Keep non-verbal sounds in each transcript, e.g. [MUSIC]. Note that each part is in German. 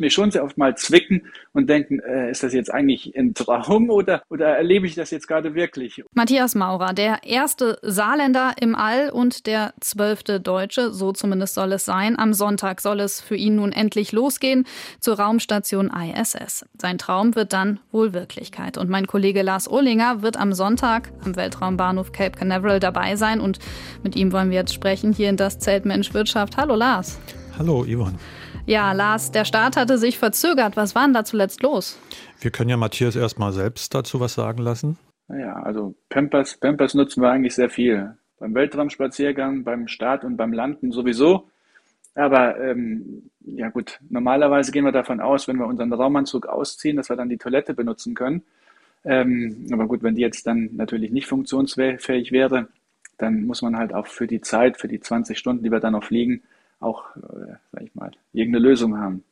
mir schon sehr oft mal zwicken und denken, äh, ist das jetzt eigentlich ein Traum oder, oder erlebe ich das jetzt gerade wirklich? Matthias Maurer, der erste Saarländer im All und der zwölfte Deutsche, so zumindest soll es sein. Am Sonntag soll es für ihn nun endlich losgehen zur Raumstation ISS. Sein Traum wird dann wohl Wirklichkeit. Und mein Kollege Lars Ohlinger wird am Sonntag am Weltraumbahnhof Cape Canaveral dabei sein und mit ihm wollen wir jetzt sprechen hier in das Zelt Mensch Wirtschaft. Hallo Lars. Hallo Yvonne. Ja, Lars, der Start hatte sich verzögert. Was war denn da zuletzt los? Wir können ja Matthias erstmal selbst dazu was sagen lassen. Naja, also Pampers, Pampers nutzen wir eigentlich sehr viel. Beim Weltraumspaziergang, beim Start und beim Landen sowieso. Aber ähm, ja gut, normalerweise gehen wir davon aus, wenn wir unseren Raumanzug ausziehen, dass wir dann die Toilette benutzen können. Ähm, aber gut, wenn die jetzt dann natürlich nicht funktionsfähig wäre, dann muss man halt auch für die Zeit, für die 20 Stunden, die wir dann noch fliegen, auch, äh, sag ich mal, irgendeine Lösung haben.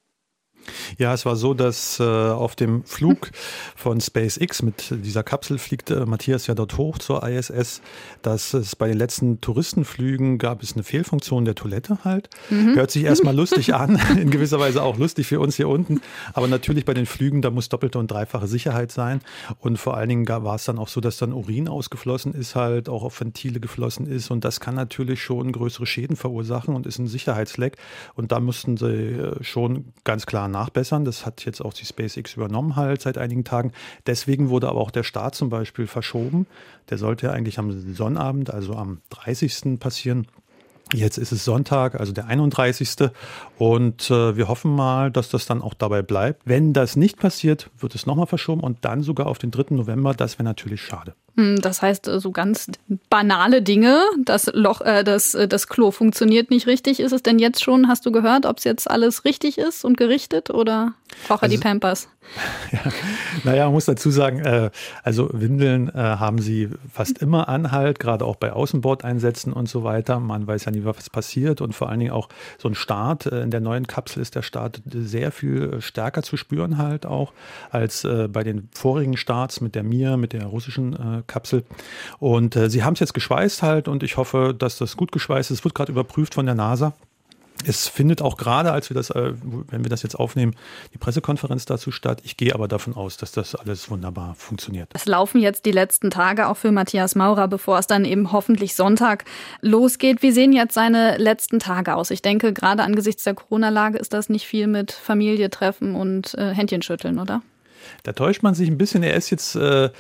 Ja, es war so, dass äh, auf dem Flug [LAUGHS] von SpaceX mit dieser Kapsel fliegt äh, Matthias ja dort hoch zur ISS, dass es bei den letzten Touristenflügen gab es eine Fehlfunktion der Toilette halt. Mhm. Hört sich erstmal lustig [LAUGHS] an, in gewisser Weise auch lustig für uns hier unten. Aber natürlich bei den Flügen, da muss doppelte und dreifache Sicherheit sein. Und vor allen Dingen war es dann auch so, dass dann Urin ausgeflossen ist, halt auch auf Ventile geflossen ist. Und das kann natürlich schon größere Schäden verursachen und ist ein Sicherheitsleck. Und da mussten sie äh, schon ganz klar nachbessern. Das hat jetzt auch die SpaceX übernommen halt seit einigen Tagen. Deswegen wurde aber auch der Start zum Beispiel verschoben. Der sollte eigentlich am Sonnabend, also am 30. passieren. Jetzt ist es Sonntag, also der 31. Und äh, wir hoffen mal, dass das dann auch dabei bleibt. Wenn das nicht passiert, wird es nochmal verschoben und dann sogar auf den 3. November. Das wäre natürlich schade. Hm, das heißt, äh, so ganz banale Dinge, das Loch, äh, das, äh, das Klo funktioniert nicht richtig. Ist es denn jetzt schon, hast du gehört, ob es jetzt alles richtig ist und gerichtet oder braucht er also, die Pampers? [LAUGHS] Ja, naja, man muss dazu sagen, äh, also Windeln äh, haben sie fast immer Anhalt, gerade auch bei Außenbordeinsätzen und so weiter. Man weiß ja nie, was passiert und vor allen Dingen auch so ein Start. Äh, in der neuen Kapsel ist der Start sehr viel stärker zu spüren halt auch als äh, bei den vorigen Starts mit der Mir, mit der russischen äh, Kapsel. Und äh, sie haben es jetzt geschweißt halt und ich hoffe, dass das gut geschweißt ist. Es wird gerade überprüft von der NASA. Es findet auch gerade, als wir das, äh, wenn wir das jetzt aufnehmen, die Pressekonferenz dazu statt. Ich gehe aber davon aus, dass das alles wunderbar funktioniert. Es laufen jetzt die letzten Tage auch für Matthias Maurer, bevor es dann eben hoffentlich Sonntag losgeht. Wie sehen jetzt seine letzten Tage aus? Ich denke, gerade angesichts der Corona-Lage ist das nicht viel mit Familie treffen und äh, Händchen schütteln, oder? Da täuscht man sich ein bisschen. Er ist jetzt äh,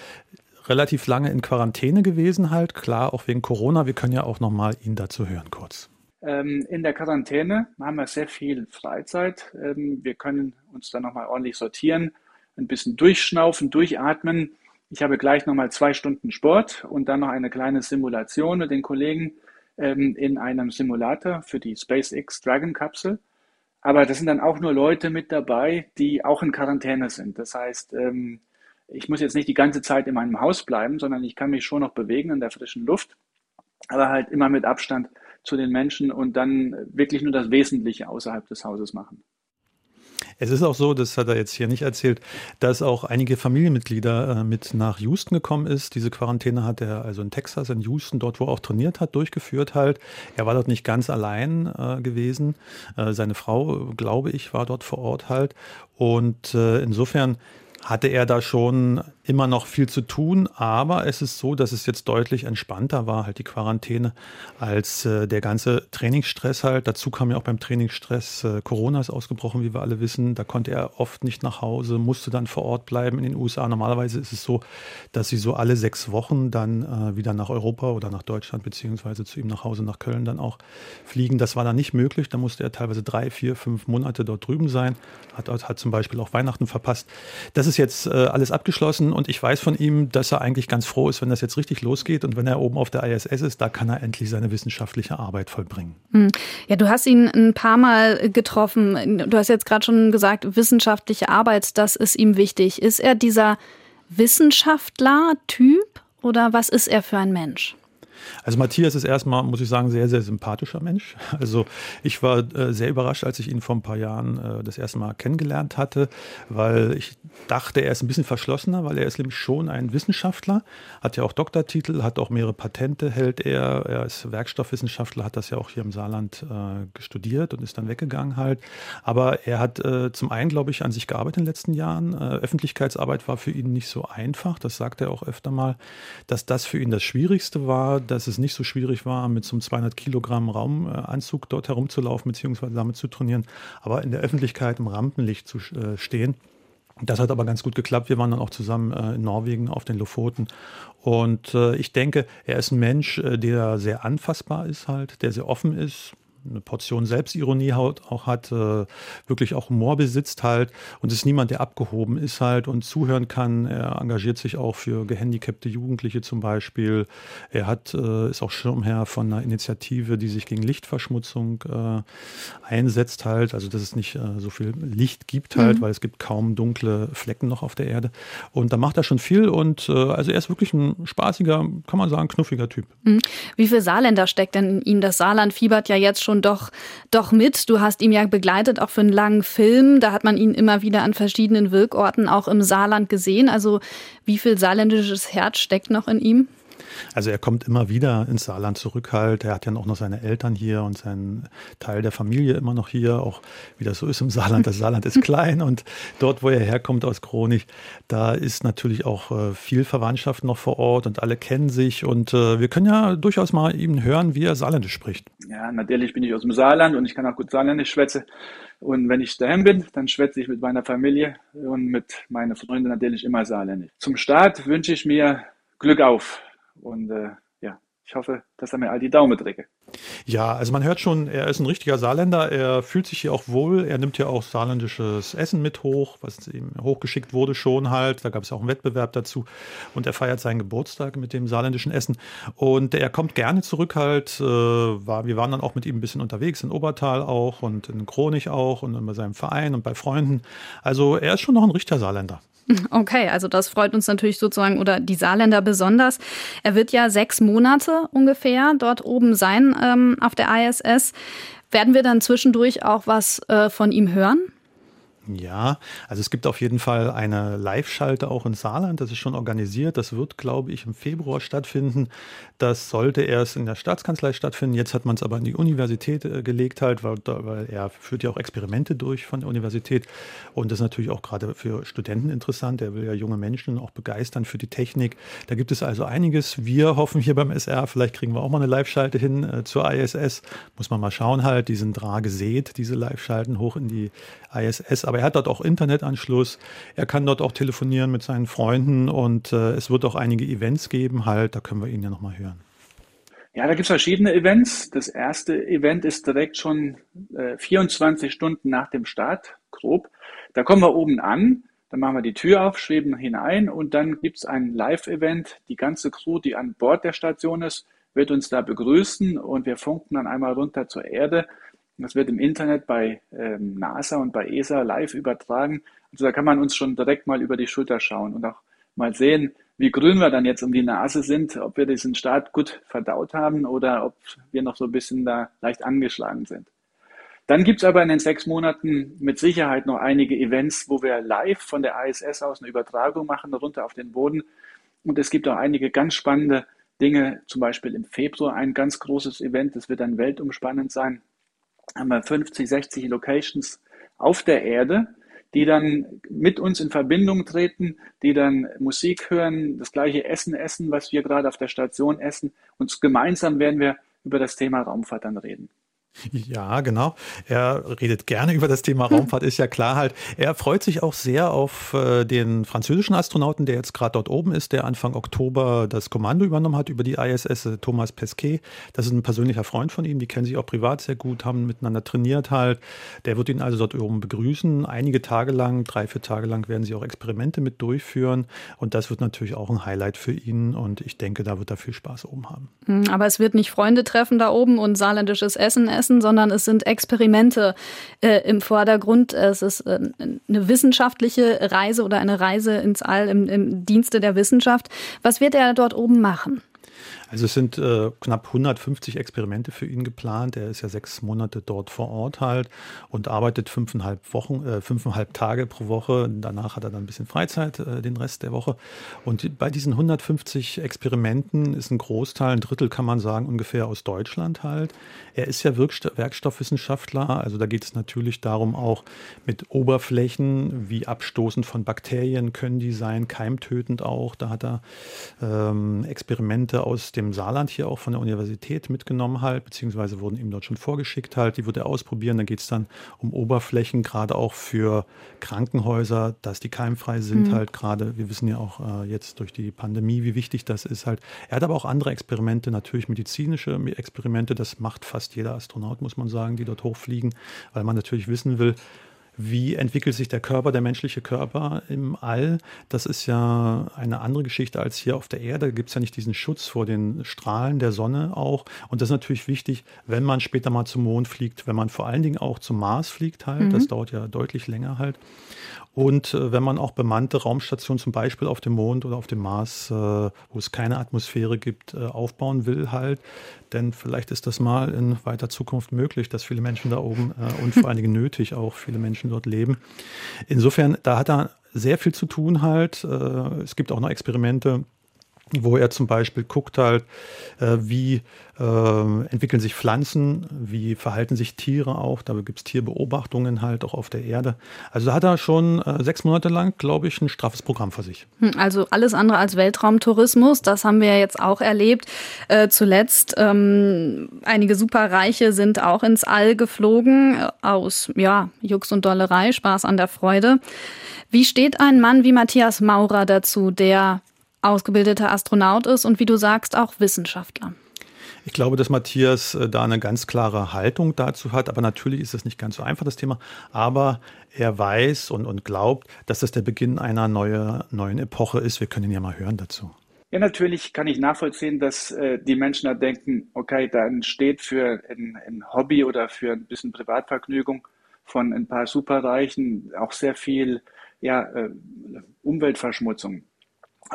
relativ lange in Quarantäne gewesen halt. Klar, auch wegen Corona. Wir können ja auch nochmal ihn dazu hören kurz. Ähm, in der Quarantäne haben wir sehr viel Freizeit. Ähm, wir können uns dann nochmal ordentlich sortieren, ein bisschen durchschnaufen, durchatmen. Ich habe gleich nochmal zwei Stunden Sport und dann noch eine kleine Simulation mit den Kollegen ähm, in einem Simulator für die SpaceX Dragon Kapsel. Aber das sind dann auch nur Leute mit dabei, die auch in Quarantäne sind. Das heißt, ich muss jetzt nicht die ganze Zeit in meinem Haus bleiben, sondern ich kann mich schon noch bewegen in der frischen Luft, aber halt immer mit Abstand zu den Menschen und dann wirklich nur das Wesentliche außerhalb des Hauses machen. Es ist auch so, das hat er jetzt hier nicht erzählt, dass auch einige Familienmitglieder äh, mit nach Houston gekommen ist. Diese Quarantäne hat er also in Texas, in Houston, dort wo er auch trainiert hat, durchgeführt halt. Er war dort nicht ganz allein äh, gewesen. Äh, seine Frau, glaube ich, war dort vor Ort halt. Und äh, insofern hatte er da schon immer noch viel zu tun, aber es ist so, dass es jetzt deutlich entspannter war, halt die Quarantäne, als äh, der ganze Trainingsstress halt. Dazu kam ja auch beim Trainingsstress äh, Corona ist ausgebrochen, wie wir alle wissen. Da konnte er oft nicht nach Hause, musste dann vor Ort bleiben in den USA. Normalerweise ist es so, dass sie so alle sechs Wochen dann äh, wieder nach Europa oder nach Deutschland beziehungsweise zu ihm nach Hause nach Köln dann auch fliegen. Das war dann nicht möglich. Da musste er teilweise drei, vier, fünf Monate dort drüben sein. Hat, hat zum Beispiel auch Weihnachten verpasst. Das ist jetzt äh, alles abgeschlossen und ich weiß von ihm, dass er eigentlich ganz froh ist, wenn das jetzt richtig losgeht und wenn er oben auf der ISS ist, da kann er endlich seine wissenschaftliche Arbeit vollbringen. Hm. Ja, du hast ihn ein paar Mal getroffen. Du hast jetzt gerade schon gesagt, wissenschaftliche Arbeit, das ist ihm wichtig. Ist er dieser Wissenschaftler-Typ oder was ist er für ein Mensch? Also Matthias ist erstmal, muss ich sagen, sehr, sehr sympathischer Mensch. Also ich war äh, sehr überrascht, als ich ihn vor ein paar Jahren äh, das erste Mal kennengelernt hatte, weil ich dachte, er ist ein bisschen verschlossener, weil er ist nämlich schon ein Wissenschaftler, hat ja auch Doktortitel, hat auch mehrere Patente, hält er. Er ist Werkstoffwissenschaftler, hat das ja auch hier im Saarland äh, studiert und ist dann weggegangen halt. Aber er hat äh, zum einen, glaube ich, an sich gearbeitet in den letzten Jahren. Äh, Öffentlichkeitsarbeit war für ihn nicht so einfach, das sagt er auch öfter mal, dass das für ihn das Schwierigste war, dass es nicht so schwierig war, mit so einem 200 Kilogramm Raumanzug dort herumzulaufen, beziehungsweise damit zu trainieren, aber in der Öffentlichkeit im Rampenlicht zu äh, stehen. Das hat aber ganz gut geklappt. Wir waren dann auch zusammen äh, in Norwegen auf den Lofoten. Und äh, ich denke, er ist ein Mensch, der sehr anfassbar ist halt, der sehr offen ist, eine Portion Selbstironie auch hat, äh, wirklich auch Humor besitzt halt und ist niemand, der abgehoben ist halt und zuhören kann. Er engagiert sich auch für gehandicapte Jugendliche zum Beispiel. Er hat, äh, ist auch Schirmherr von einer Initiative, die sich gegen Lichtverschmutzung äh, einsetzt halt, also dass es nicht so viel Licht gibt halt, mhm. weil es gibt kaum dunkle Flecken noch auf der Erde. Und da macht er schon viel und also er ist wirklich ein spaßiger, kann man sagen, knuffiger Typ. Mhm. Wie viel Saarländer steckt denn in ihm? Das Saarland fiebert ja jetzt schon schon doch, doch mit. Du hast ihn ja begleitet, auch für einen langen Film. Da hat man ihn immer wieder an verschiedenen Wirkorten auch im Saarland gesehen. Also wie viel saarländisches Herz steckt noch in ihm? Also er kommt immer wieder ins Saarland zurück halt. Er hat ja auch noch seine Eltern hier und seinen Teil der Familie immer noch hier, auch wie das so ist im Saarland. Das Saarland ist [LAUGHS] klein und dort, wo er herkommt aus Kronig, da ist natürlich auch äh, viel Verwandtschaft noch vor Ort und alle kennen sich und äh, wir können ja durchaus mal ihm hören, wie er Saarländisch spricht. Ja, natürlich bin ich aus dem Saarland und ich kann auch gut Saarländisch schwätzen. Und wenn ich daheim bin, dann schwätze ich mit meiner Familie und mit meinen Freunden natürlich immer Saarländisch. Zum Start wünsche ich mir Glück auf. Und äh, ja, ich hoffe, dass er mir all die Daumen drücke. Ja, also man hört schon, er ist ein richtiger Saarländer. Er fühlt sich hier auch wohl. Er nimmt ja auch saarländisches Essen mit hoch, was ihm hochgeschickt wurde schon halt. Da gab es auch einen Wettbewerb dazu. Und er feiert seinen Geburtstag mit dem saarländischen Essen. Und er kommt gerne zurück halt. Äh, war, wir waren dann auch mit ihm ein bisschen unterwegs in Obertal auch und in Kronig auch und bei seinem Verein und bei Freunden. Also er ist schon noch ein richtiger Saarländer. Okay, also das freut uns natürlich sozusagen oder die Saarländer besonders. Er wird ja sechs Monate ungefähr dort oben sein ähm, auf der ISS. Werden wir dann zwischendurch auch was äh, von ihm hören? Ja, also es gibt auf jeden Fall eine Live-Schalte auch in Saarland. Das ist schon organisiert. Das wird, glaube ich, im Februar stattfinden. Das sollte erst in der Staatskanzlei stattfinden. Jetzt hat man es aber in die Universität äh, gelegt halt, weil, weil, er führt ja auch Experimente durch von der Universität. Und das ist natürlich auch gerade für Studenten interessant. Er will ja junge Menschen auch begeistern für die Technik. Da gibt es also einiges. Wir hoffen hier beim SR, vielleicht kriegen wir auch mal eine Live-Schalte hin äh, zur ISS. Muss man mal schauen halt. Die sind rar diese Live-Schalten hoch in die ISS aber er hat dort auch Internetanschluss. Er kann dort auch telefonieren mit seinen Freunden und äh, es wird auch einige Events geben, halt, da können wir ihn ja nochmal hören. Ja, da gibt es verschiedene Events. Das erste Event ist direkt schon äh, 24 Stunden nach dem Start, grob. Da kommen wir oben an, dann machen wir die Tür auf, schweben hinein und dann gibt es ein Live-Event. Die ganze Crew, die an Bord der Station ist, wird uns da begrüßen und wir funken dann einmal runter zur Erde das wird im Internet bei ähm, NASA und bei ESA live übertragen. Also da kann man uns schon direkt mal über die Schulter schauen und auch mal sehen, wie grün wir dann jetzt um die Nase sind, ob wir diesen Start gut verdaut haben oder ob wir noch so ein bisschen da leicht angeschlagen sind. Dann gibt es aber in den sechs Monaten mit Sicherheit noch einige Events, wo wir live von der ISS aus eine Übertragung machen, runter auf den Boden. Und es gibt auch einige ganz spannende Dinge, zum Beispiel im Februar ein ganz großes Event, das wird dann weltumspannend sein haben wir 50, 60 Locations auf der Erde, die dann mit uns in Verbindung treten, die dann Musik hören, das gleiche Essen essen, was wir gerade auf der Station essen. Und gemeinsam werden wir über das Thema Raumfahrt dann reden. Ja, genau. Er redet gerne über das Thema Raumfahrt, ist ja klar halt. Er freut sich auch sehr auf äh, den französischen Astronauten, der jetzt gerade dort oben ist, der Anfang Oktober das Kommando übernommen hat über die ISS, äh, Thomas Pesquet. Das ist ein persönlicher Freund von ihm, die kennen sich auch privat sehr gut, haben miteinander trainiert halt. Der wird ihn also dort oben begrüßen. Einige Tage lang, drei, vier Tage lang werden sie auch Experimente mit durchführen. Und das wird natürlich auch ein Highlight für ihn. Und ich denke, da wird er viel Spaß oben haben. Hm, aber es wird nicht Freunde treffen da oben und saarländisches Essen essen Essen, sondern es sind Experimente äh, im Vordergrund. Es ist äh, eine wissenschaftliche Reise oder eine Reise ins All im, im Dienste der Wissenschaft. Was wird er dort oben machen? Also es sind äh, knapp 150 Experimente für ihn geplant. Er ist ja sechs Monate dort vor Ort halt und arbeitet fünfeinhalb Wochen, äh, fünfeinhalb Tage pro Woche. Danach hat er dann ein bisschen Freizeit, äh, den Rest der Woche. Und bei diesen 150 Experimenten ist ein Großteil, ein Drittel kann man sagen, ungefähr aus Deutschland halt. Er ist ja Werkstoffwissenschaftler, also da geht es natürlich darum, auch mit Oberflächen, wie abstoßend von Bakterien können die sein, keimtötend auch. Da hat er ähm, Experimente aus dem Saarland hier auch von der Universität mitgenommen halt, beziehungsweise wurden ihm dort schon vorgeschickt halt. Die wird er ausprobieren. Da geht es dann um Oberflächen, gerade auch für Krankenhäuser, dass die keimfrei sind mhm. halt gerade. Wir wissen ja auch äh, jetzt durch die Pandemie, wie wichtig das ist halt. Er hat aber auch andere Experimente, natürlich medizinische Experimente. Das macht fast jeder Astronaut, muss man sagen, die dort hochfliegen, weil man natürlich wissen will, wie entwickelt sich der Körper, der menschliche Körper im All? Das ist ja eine andere Geschichte als hier auf der Erde. Da gibt es ja nicht diesen Schutz vor den Strahlen der Sonne auch. Und das ist natürlich wichtig, wenn man später mal zum Mond fliegt, wenn man vor allen Dingen auch zum Mars fliegt halt. Mhm. Das dauert ja deutlich länger halt. Und äh, wenn man auch bemannte Raumstationen zum Beispiel auf dem Mond oder auf dem Mars, äh, wo es keine Atmosphäre gibt, äh, aufbauen will halt. Denn vielleicht ist das mal in weiter Zukunft möglich, dass viele Menschen da oben äh, und vor allen Dingen nötig auch viele Menschen dort leben. Insofern, da hat er sehr viel zu tun halt. Äh, es gibt auch noch Experimente, wo er zum Beispiel guckt halt, äh, wie äh, entwickeln sich Pflanzen, wie verhalten sich Tiere auch. Da gibt es Tierbeobachtungen halt auch auf der Erde. Also hat er schon äh, sechs Monate lang, glaube ich, ein straffes Programm für sich. Hm, also alles andere als Weltraumtourismus, das haben wir ja jetzt auch erlebt. Äh, zuletzt ähm, einige Superreiche sind auch ins All geflogen äh, aus ja, Jux und Dollerei, Spaß an der Freude. Wie steht ein Mann wie Matthias Maurer dazu, der ausgebildeter Astronaut ist und wie du sagst, auch Wissenschaftler. Ich glaube, dass Matthias äh, da eine ganz klare Haltung dazu hat, aber natürlich ist es nicht ganz so einfach, das Thema. Aber er weiß und, und glaubt, dass das der Beginn einer neue, neuen Epoche ist. Wir können ihn ja mal hören dazu. Ja, natürlich kann ich nachvollziehen, dass äh, die Menschen da denken, okay, da entsteht für ein, ein Hobby oder für ein bisschen Privatvergnügung von ein paar Superreichen auch sehr viel ja, äh, Umweltverschmutzung.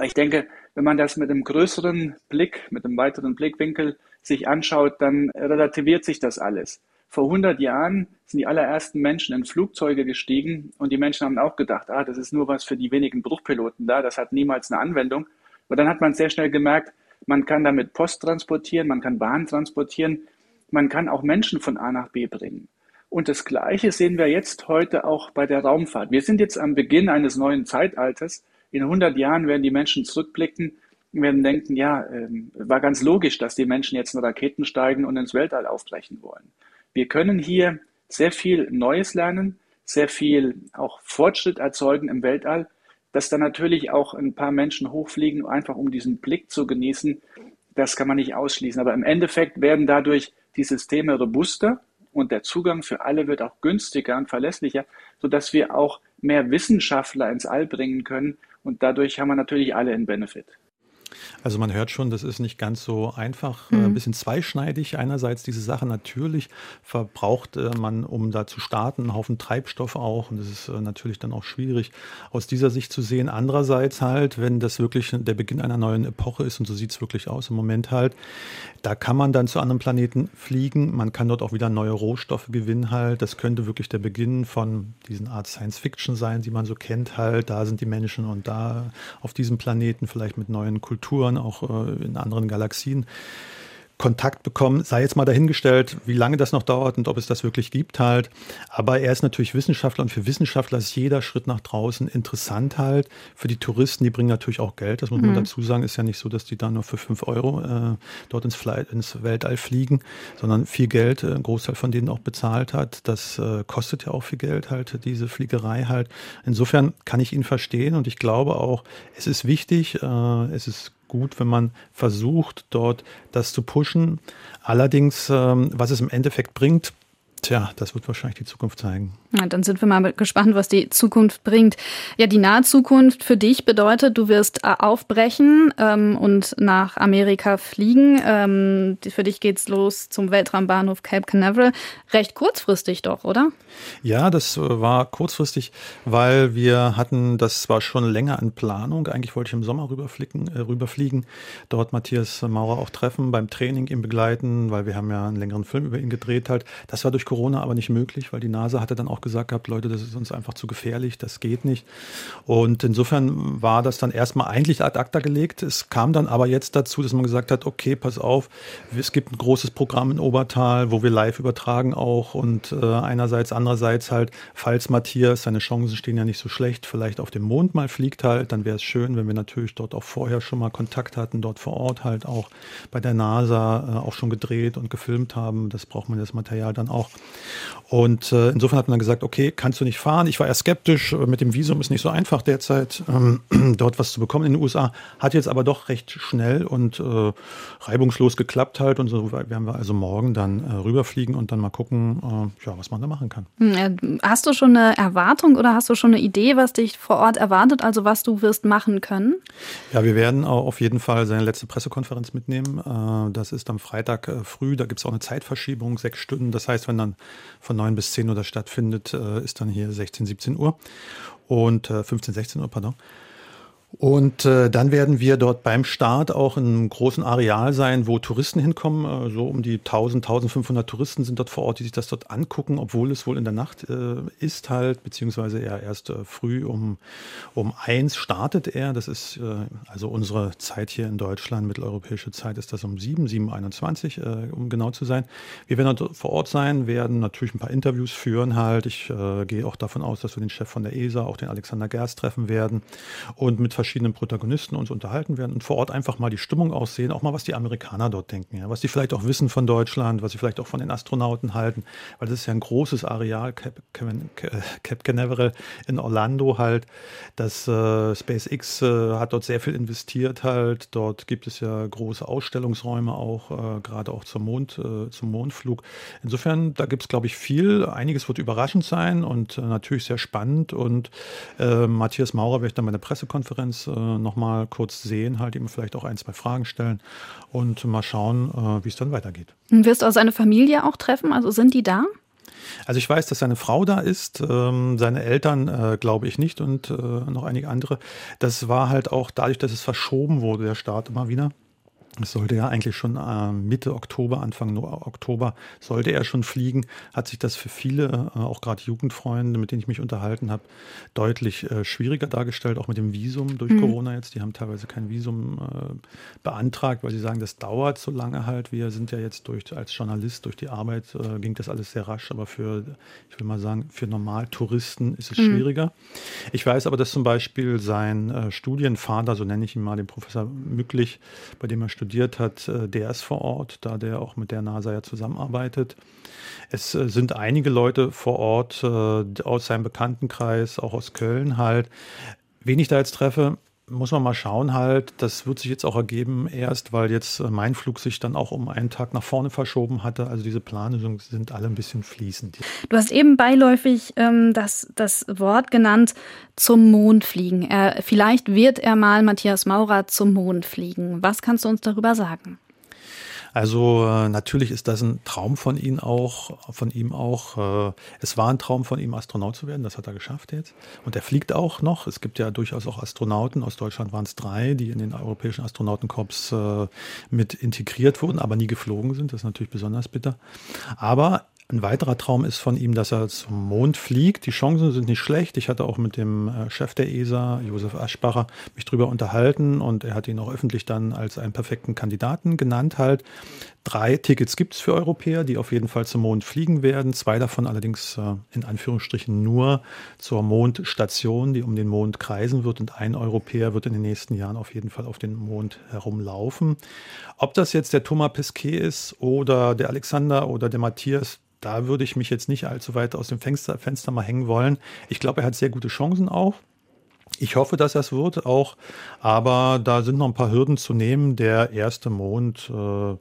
Ich denke, wenn man das mit einem größeren Blick, mit einem weiteren Blickwinkel sich anschaut, dann relativiert sich das alles. Vor 100 Jahren sind die allerersten Menschen in Flugzeuge gestiegen und die Menschen haben auch gedacht, ah, das ist nur was für die wenigen Bruchpiloten da, das hat niemals eine Anwendung. Aber dann hat man sehr schnell gemerkt, man kann damit Post transportieren, man kann Bahn transportieren, man kann auch Menschen von A nach B bringen. Und das Gleiche sehen wir jetzt heute auch bei der Raumfahrt. Wir sind jetzt am Beginn eines neuen Zeitalters in 100 Jahren werden die Menschen zurückblicken und werden denken, ja, ähm, war ganz logisch, dass die Menschen jetzt in Raketen steigen und ins Weltall aufbrechen wollen. Wir können hier sehr viel Neues lernen, sehr viel auch Fortschritt erzeugen im Weltall, dass dann natürlich auch ein paar Menschen hochfliegen, einfach um diesen Blick zu genießen. Das kann man nicht ausschließen. Aber im Endeffekt werden dadurch die Systeme robuster und der Zugang für alle wird auch günstiger und verlässlicher, sodass wir auch mehr Wissenschaftler ins All bringen können und dadurch haben wir natürlich alle einen Benefit. Also man hört schon, das ist nicht ganz so einfach, mhm. ein bisschen zweischneidig. Einerseits diese Sache natürlich verbraucht äh, man, um da zu starten, einen Haufen Treibstoff auch und das ist äh, natürlich dann auch schwierig aus dieser Sicht zu sehen. Andererseits halt, wenn das wirklich der Beginn einer neuen Epoche ist und so sieht es wirklich aus im Moment halt, da kann man dann zu anderen Planeten fliegen. Man kann dort auch wieder neue Rohstoffe gewinnen halt. Das könnte wirklich der Beginn von diesen Art Science Fiction sein, die man so kennt halt. Da sind die Menschen und da auf diesem Planeten vielleicht mit neuen Kulturen, auch äh, in anderen Galaxien. Kontakt bekommen, sei jetzt mal dahingestellt, wie lange das noch dauert und ob es das wirklich gibt halt. Aber er ist natürlich Wissenschaftler und für Wissenschaftler ist jeder Schritt nach draußen interessant halt. Für die Touristen, die bringen natürlich auch Geld, das muss man mhm. dazu sagen, ist ja nicht so, dass die da nur für fünf Euro äh, dort ins, Flight, ins Weltall fliegen, sondern viel Geld, äh, ein Großteil von denen auch bezahlt hat. Das äh, kostet ja auch viel Geld halt, diese Fliegerei halt. Insofern kann ich ihn verstehen und ich glaube auch, es ist wichtig, äh, es ist gut, wenn man versucht, dort das zu pushen. Allerdings, ähm, was es im Endeffekt bringt, Tja, das wird wahrscheinlich die Zukunft zeigen. Ja, dann sind wir mal gespannt, was die Zukunft bringt. Ja, die nahe Zukunft für dich bedeutet, du wirst äh, aufbrechen ähm, und nach Amerika fliegen. Ähm, für dich geht's los zum Weltraumbahnhof Cape Canaveral. Recht kurzfristig doch, oder? Ja, das äh, war kurzfristig, weil wir hatten, das war schon länger in Planung. Eigentlich wollte ich im Sommer rüberfliegen, äh, rüberfliegen, dort Matthias Maurer auch treffen, beim Training ihn begleiten, weil wir haben ja einen längeren Film über ihn gedreht halt. Das war durch Corona aber nicht möglich, weil die NASA hatte dann auch gesagt gehabt, Leute, das ist uns einfach zu gefährlich, das geht nicht. Und insofern war das dann erstmal eigentlich ad acta gelegt. Es kam dann aber jetzt dazu, dass man gesagt hat, okay, pass auf, es gibt ein großes Programm in Obertal, wo wir live übertragen auch und äh, einerseits, andererseits halt, falls Matthias, seine Chancen stehen ja nicht so schlecht, vielleicht auf dem Mond mal fliegt halt, dann wäre es schön, wenn wir natürlich dort auch vorher schon mal Kontakt hatten, dort vor Ort halt auch bei der NASA äh, auch schon gedreht und gefilmt haben. Das braucht man das Material dann auch. Und äh, insofern hat man dann gesagt, okay, kannst du nicht fahren. Ich war eher skeptisch, äh, mit dem Visum ist nicht so einfach derzeit, ähm, [CLEARS THROAT] dort was zu bekommen in den USA. Hat jetzt aber doch recht schnell und äh, reibungslos geklappt halt. Und so werden wir also morgen dann äh, rüberfliegen und dann mal gucken, äh, ja, was man da machen kann. Hm, hast du schon eine Erwartung oder hast du schon eine Idee, was dich vor Ort erwartet, also was du wirst machen können? Ja, wir werden auf jeden Fall seine letzte Pressekonferenz mitnehmen. Äh, das ist am Freitag früh, da gibt es auch eine Zeitverschiebung, sechs Stunden. Das heißt, wenn dann von 9 bis 10 Uhr das stattfindet, äh, ist dann hier 16, 17 Uhr und 15, äh, 16 Uhr, pardon. Und äh, dann werden wir dort beim Start auch in einem großen Areal sein, wo Touristen hinkommen. Äh, so um die 1000, 1500 Touristen sind dort vor Ort, die sich das dort angucken, obwohl es wohl in der Nacht äh, ist halt, beziehungsweise er erst äh, früh um, um eins startet er. Das ist äh, also unsere Zeit hier in Deutschland, mitteleuropäische Zeit ist das um 7, 7.21, äh, um genau zu sein. Wir werden dort vor Ort sein, werden natürlich ein paar Interviews führen halt. Ich gehe auch davon aus, dass wir den Chef von der ESA, auch den Alexander Gerst treffen werden und mit Protagonisten uns unterhalten werden und vor Ort einfach mal die Stimmung aussehen, auch mal was die Amerikaner dort denken, ja, was die vielleicht auch wissen von Deutschland, was sie vielleicht auch von den Astronauten halten, weil das ist ja ein großes Areal, Cap, Cap Canaveral in Orlando halt. Das äh, SpaceX äh, hat dort sehr viel investiert halt. Dort gibt es ja große Ausstellungsräume auch, äh, gerade auch zum Mond, äh, zum Mondflug. Insofern, da gibt es, glaube ich, viel. Einiges wird überraschend sein und äh, natürlich sehr spannend. Und äh, Matthias Maurer werde ich dann bei der Pressekonferenz Konferenz äh, nochmal kurz sehen, halt ihm vielleicht auch ein, zwei Fragen stellen und mal schauen, äh, wie es dann weitergeht. Wirst du auch seine Familie auch treffen? Also sind die da? Also ich weiß, dass seine Frau da ist, ähm, seine Eltern äh, glaube ich nicht und äh, noch einige andere. Das war halt auch dadurch, dass es verschoben wurde, der Start immer wieder. Es sollte ja eigentlich schon äh, Mitte Oktober, Anfang Oktober, sollte er schon fliegen. Hat sich das für viele, äh, auch gerade Jugendfreunde, mit denen ich mich unterhalten habe, deutlich äh, schwieriger dargestellt, auch mit dem Visum durch mhm. Corona jetzt. Die haben teilweise kein Visum beantragt, weil sie sagen, das dauert so lange halt. Wir sind ja jetzt durch, als Journalist, durch die Arbeit ging das alles sehr rasch, aber für, ich will mal sagen, für Normaltouristen ist es mhm. schwieriger. Ich weiß aber, dass zum Beispiel sein Studienvater, so nenne ich ihn mal, den Professor Mücklich, bei dem er studiert, studiert hat, äh, der ist vor Ort, da der auch mit der NASA ja zusammenarbeitet. Es äh, sind einige Leute vor Ort äh, aus seinem Bekanntenkreis, auch aus Köln halt. Wen ich da jetzt treffe, muss man mal schauen halt. Das wird sich jetzt auch ergeben, erst weil jetzt äh, mein Flug sich dann auch um einen Tag nach vorne verschoben hatte. Also diese Planungen sind alle ein bisschen fließend. Du hast eben beiläufig ähm, das, das Wort genannt, zum Mond fliegen. Er, vielleicht wird er mal Matthias Maurer zum Mond fliegen. Was kannst du uns darüber sagen? Also äh, natürlich ist das ein Traum von ihm auch, von ihm auch. Äh, es war ein Traum von ihm, Astronaut zu werden. Das hat er geschafft jetzt. Und er fliegt auch noch. Es gibt ja durchaus auch Astronauten. Aus Deutschland waren es drei, die in den europäischen Astronautenkorps äh, mit integriert wurden, aber nie geflogen sind. Das ist natürlich besonders bitter. Aber ein weiterer Traum ist von ihm, dass er zum Mond fliegt. Die Chancen sind nicht schlecht. Ich hatte auch mit dem äh, Chef der ESA, Josef Aschbacher, mich drüber unterhalten und er hat ihn auch öffentlich dann als einen perfekten Kandidaten genannt halt. Drei Tickets gibt es für Europäer, die auf jeden Fall zum Mond fliegen werden. Zwei davon allerdings äh, in Anführungsstrichen nur zur Mondstation, die um den Mond kreisen wird. Und ein Europäer wird in den nächsten Jahren auf jeden Fall auf den Mond herumlaufen. Ob das jetzt der Thomas Pesquet ist oder der Alexander oder der Matthias, da würde ich mich jetzt nicht allzu weit aus dem Fenster, Fenster mal hängen wollen. Ich glaube, er hat sehr gute Chancen auch. Ich hoffe, dass das wird auch, aber da sind noch ein paar Hürden zu nehmen. Der erste Mondflug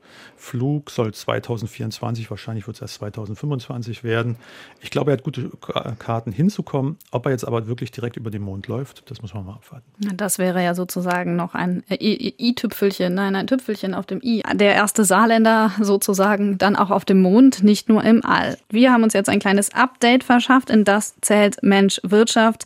äh, soll 2024, wahrscheinlich wird es erst 2025 werden. Ich glaube, er hat gute Karten hinzukommen. Ob er jetzt aber wirklich direkt über den Mond läuft, das muss man mal abwarten. Das wäre ja sozusagen noch ein äh, i-Tüpfelchen, nein, ein Tüpfelchen auf dem i. Der erste Saarländer sozusagen dann auch auf dem Mond, nicht nur im All. Wir haben uns jetzt ein kleines Update verschafft, in das zählt Mensch Wirtschaft.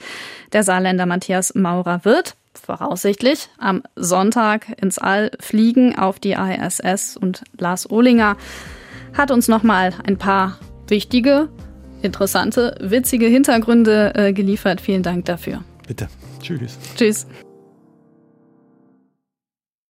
Der Saarländer Matthias Maurer wird voraussichtlich am Sonntag ins All fliegen auf die ISS und Lars Ohlinger hat uns nochmal ein paar wichtige, interessante, witzige Hintergründe äh, geliefert. Vielen Dank dafür. Bitte. Tschüss. Tschüss.